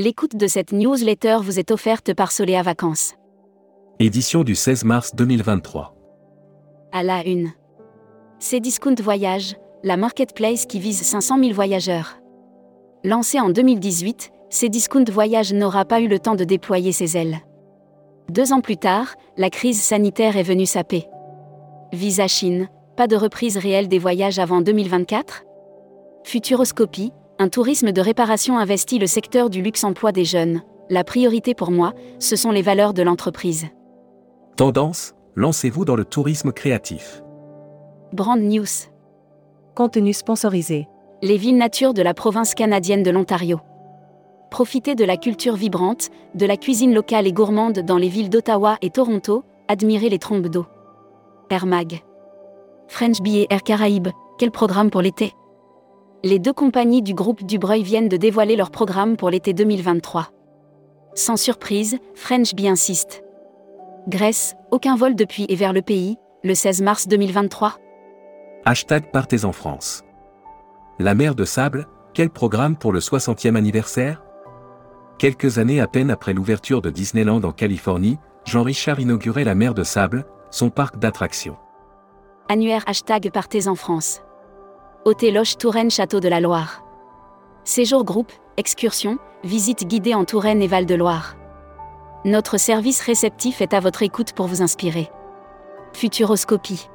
L'écoute de cette newsletter vous est offerte par Soléa Vacances. Édition du 16 mars 2023. À la une. Cdiscount Voyage, la marketplace qui vise 500 000 voyageurs. Lancée en 2018, Cdiscount Voyage n'aura pas eu le temps de déployer ses ailes. Deux ans plus tard, la crise sanitaire est venue saper. Visa Chine, pas de reprise réelle des voyages avant 2024 Futuroscopie, un tourisme de réparation investit le secteur du luxe emploi des jeunes. La priorité pour moi, ce sont les valeurs de l'entreprise. Tendance, lancez-vous dans le tourisme créatif. Brand News. Contenu sponsorisé. Les villes nature de la province canadienne de l'Ontario. Profitez de la culture vibrante, de la cuisine locale et gourmande dans les villes d'Ottawa et Toronto, admirez les trombes d'eau. Air Mag. French Bee et Air Caraïbes, quel programme pour l'été? Les deux compagnies du groupe Dubreuil viennent de dévoiler leur programme pour l'été 2023. Sans surprise, French Bee insiste. Grèce, aucun vol depuis et vers le pays, le 16 mars 2023. Hashtag Partez en France. La mer de sable, quel programme pour le 60e anniversaire? Quelques années à peine après l'ouverture de Disneyland en Californie, Jean-Richard inaugurait la mer de sable, son parc d'attractions. Annuaire hashtag Partez en France. Hôtel Loche Touraine Château de la Loire. Séjour groupe, excursion, visite guidée en Touraine et Val-de-Loire. Notre service réceptif est à votre écoute pour vous inspirer. Futuroscopie.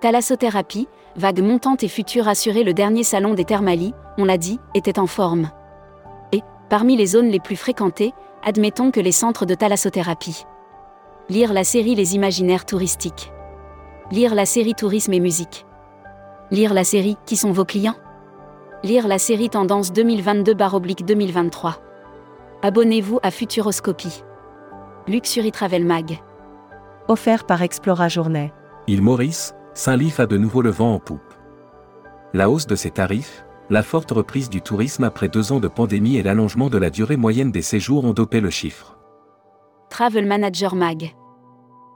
Thalassothérapie, vague montante et future assurée le dernier salon des Thermalies, on l'a dit, était en forme. Et, parmi les zones les plus fréquentées, admettons que les centres de thalassothérapie. Lire la série Les imaginaires touristiques. Lire la série Tourisme et musique. Lire la série Qui sont vos clients? Lire la série Tendance 2022-2023. Abonnez-vous à Futuroscopie. Luxury Travel Mag. Offert par Explora Journée. Île Maurice, Saint-Lif a de nouveau le vent en poupe. La hausse de ses tarifs, la forte reprise du tourisme après deux ans de pandémie et l'allongement de la durée moyenne des séjours ont dopé le chiffre. Travel Manager Mag.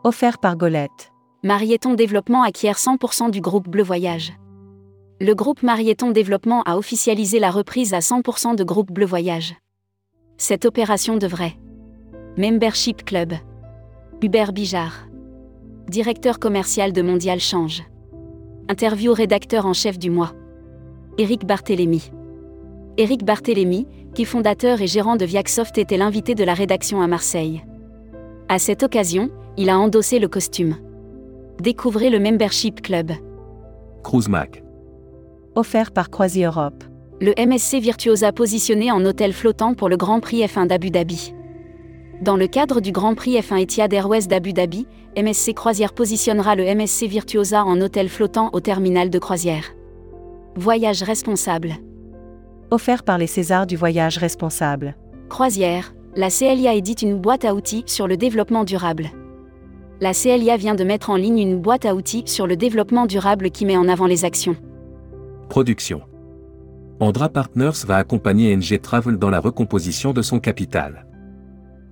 Offert par Golette. Marieton Développement acquiert 100% du groupe Bleu Voyage. Le groupe Marieton Développement a officialisé la reprise à 100% de groupe Bleu Voyage. Cette opération devrait. Membership Club. Hubert Bijard. Directeur commercial de Mondial Change. Interview rédacteur en chef du mois. Éric Barthélémy. Éric Barthélémy, qui fondateur et gérant de Viacsoft était l'invité de la rédaction à Marseille. À cette occasion, il a endossé le costume. Découvrez le Membership Club. Cruise Mac. Offert par Croisi Europe. Le MSC Virtuosa positionné en hôtel flottant pour le Grand Prix F1 d'Abu Dhabi. Dans le cadre du Grand Prix F1 Etihad Airways d'Abu Dhabi, MSC Croisière positionnera le MSC Virtuosa en hôtel flottant au terminal de croisière. Voyage responsable. Offert par les Césars du voyage responsable. Croisière, la CLIA édite une boîte à outils sur le développement durable. La CLIA vient de mettre en ligne une boîte à outils sur le développement durable qui met en avant les actions. Production. Andra Partners va accompagner NG Travel dans la recomposition de son capital.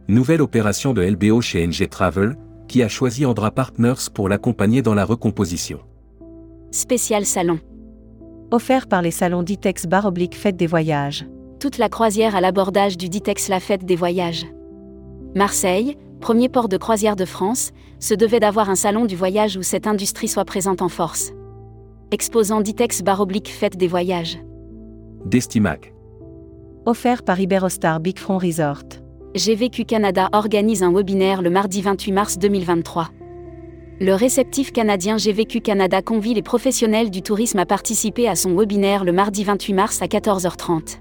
Nouvelle opération de LBO chez NG Travel, qui a choisi Andra Partners pour l'accompagner dans la recomposition. Spécial salon. Offert par les salons Ditex Bar Oblique Fête des Voyages. Toute la croisière à l'abordage du Ditex La Fête des Voyages. Marseille, premier port de croisière de France, se devait d'avoir un salon du voyage où cette industrie soit présente en force. Exposant Ditex Bar Oblique Fête des Voyages. Destimac. Offert par Iberostar Big Front Resort. GVQ Canada organise un webinaire le mardi 28 mars 2023. Le réceptif canadien GVQ Canada convie les professionnels du tourisme à participer à son webinaire le mardi 28 mars à 14h30.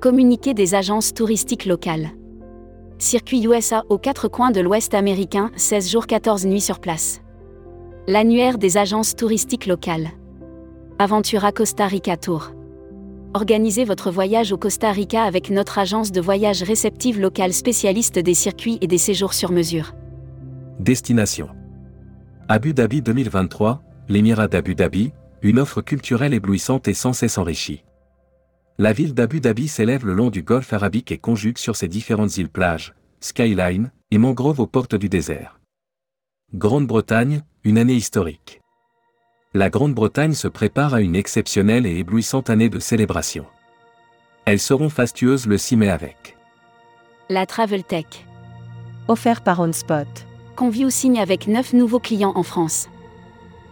Communiqué des agences touristiques locales. Circuit USA aux quatre coins de l'Ouest américain, 16 jours 14 nuits sur place. L'annuaire des agences touristiques locales. Aventura Costa Rica Tour. Organisez votre voyage au Costa Rica avec notre agence de voyage réceptive locale spécialiste des circuits et des séjours sur mesure. Destination. Abu Dhabi 2023, l'émirat d'Abu Dhabi, une offre culturelle éblouissante et sans cesse enrichie. La ville d'Abu Dhabi s'élève le long du golfe arabique et conjugue sur ses différentes îles plages, skyline et mangroves aux portes du désert. Grande-Bretagne, une année historique. La Grande-Bretagne se prépare à une exceptionnelle et éblouissante année de célébration. Elles seront fastueuses le 6 mai avec La Travel Tech. Offert par OnSpot. Convio signe avec 9 nouveaux clients en France.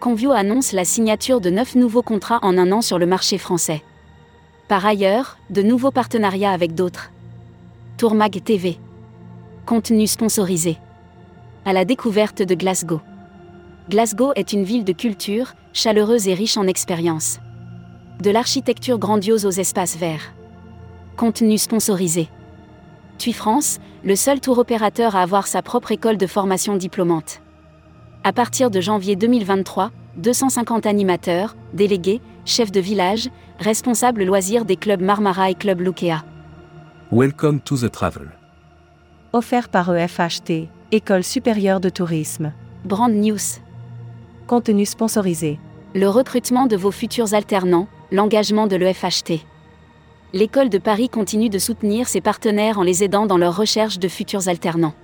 Convio annonce la signature de 9 nouveaux contrats en un an sur le marché français. Par ailleurs, de nouveaux partenariats avec d'autres. Tourmag TV. Contenu sponsorisé. À la découverte de Glasgow. Glasgow est une ville de culture, chaleureuse et riche en expériences. De l'architecture grandiose aux espaces verts. Contenu sponsorisé. TUI France, le seul tour opérateur à avoir sa propre école de formation diplômante. À partir de janvier 2023, 250 animateurs, délégués, chefs de village, responsables loisirs des clubs Marmara et Club Lukea. Welcome to the travel. Offert par EFHT, École supérieure de tourisme. Brand News. Contenu sponsorisé. Le recrutement de vos futurs alternants, l'engagement de l'EFHT. L'école de Paris continue de soutenir ses partenaires en les aidant dans leur recherche de futurs alternants.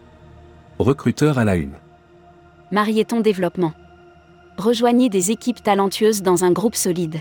Recruteur à la une. Marieton Développement? Rejoignez des équipes talentueuses dans un groupe solide.